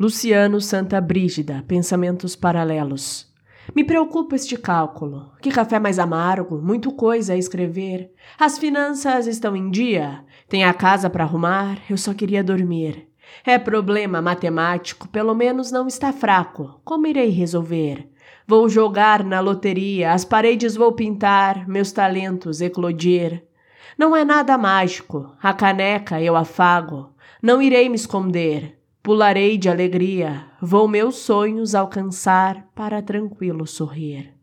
Luciano Santa Brígida, Pensamentos Paralelos. Me preocupa este cálculo. Que café mais amargo, muito coisa a escrever. As finanças estão em dia. Tem a casa para arrumar, eu só queria dormir. É problema matemático, pelo menos não está fraco. Como irei resolver? Vou jogar na loteria, as paredes vou pintar, meus talentos eclodir. Não é nada mágico, a caneca eu afago, não irei me esconder. Pularei de alegria, vou meus sonhos alcançar para tranquilo sorrir.